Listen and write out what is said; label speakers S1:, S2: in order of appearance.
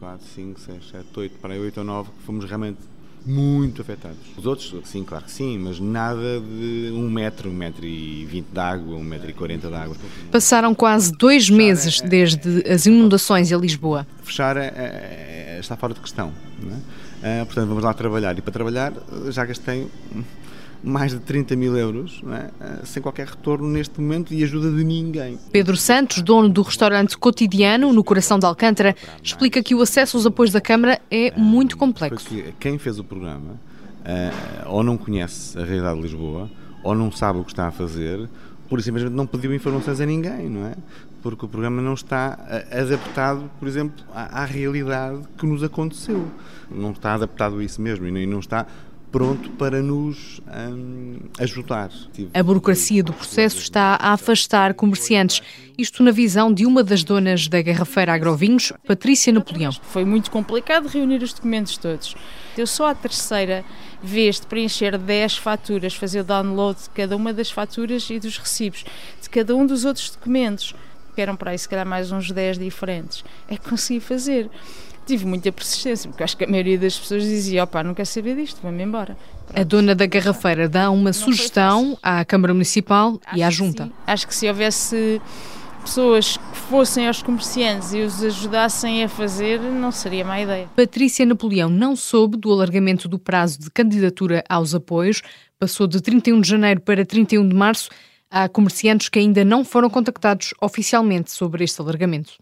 S1: 4, 5, 6, 7, 8, para aí 8 ou 9 que fomos realmente muito afetados. Os outros, sim, claro que sim, mas nada de um metro, um metro e vinte de água, um metro e quarenta de água.
S2: Passaram quase dois meses desde as inundações em Lisboa.
S1: Fechar é, é, está fora de questão. É? Uh, portanto, vamos lá trabalhar. E para trabalhar já gastei mais de 30 mil euros, é? sem qualquer retorno neste momento e ajuda de ninguém.
S2: Pedro Santos, dono do restaurante Cotidiano, no coração de Alcântara, explica que o acesso aos apoios da Câmara é muito complexo.
S1: Porque quem fez o programa uh, ou não conhece a realidade de Lisboa, ou não sabe o que está a fazer, por isso simplesmente não pediu informações a ninguém, não é? Porque o programa não está eh, adaptado, por exemplo, à, à realidade que nos aconteceu. Não está adaptado a isso mesmo e não está pronto para nos hum, ajudar.
S2: A burocracia do processo está a afastar comerciantes. Isto na visão de uma das donas da Garrafeira Agrovinhos, Patrícia Napoleão.
S3: Foi muito complicado reunir os documentos todos. Eu só a terceira vez de preencher 10 faturas, fazer o download de cada uma das faturas e dos recibos, de cada um dos outros documentos, que eram para aí se calhar mais uns 10 diferentes, é que consegui fazer tive muita persistência, porque acho que a maioria das pessoas dizia: opá, não quero saber disto, vamos embora.
S2: A dona da garrafeira dá uma não sugestão à Câmara Municipal
S3: acho
S2: e à Junta.
S3: Que acho que se houvesse pessoas que fossem aos comerciantes e os ajudassem a fazer, não seria má ideia.
S2: Patrícia Napoleão não soube do alargamento do prazo de candidatura aos apoios, passou de 31 de janeiro para 31 de março. Há comerciantes que ainda não foram contactados oficialmente sobre este alargamento.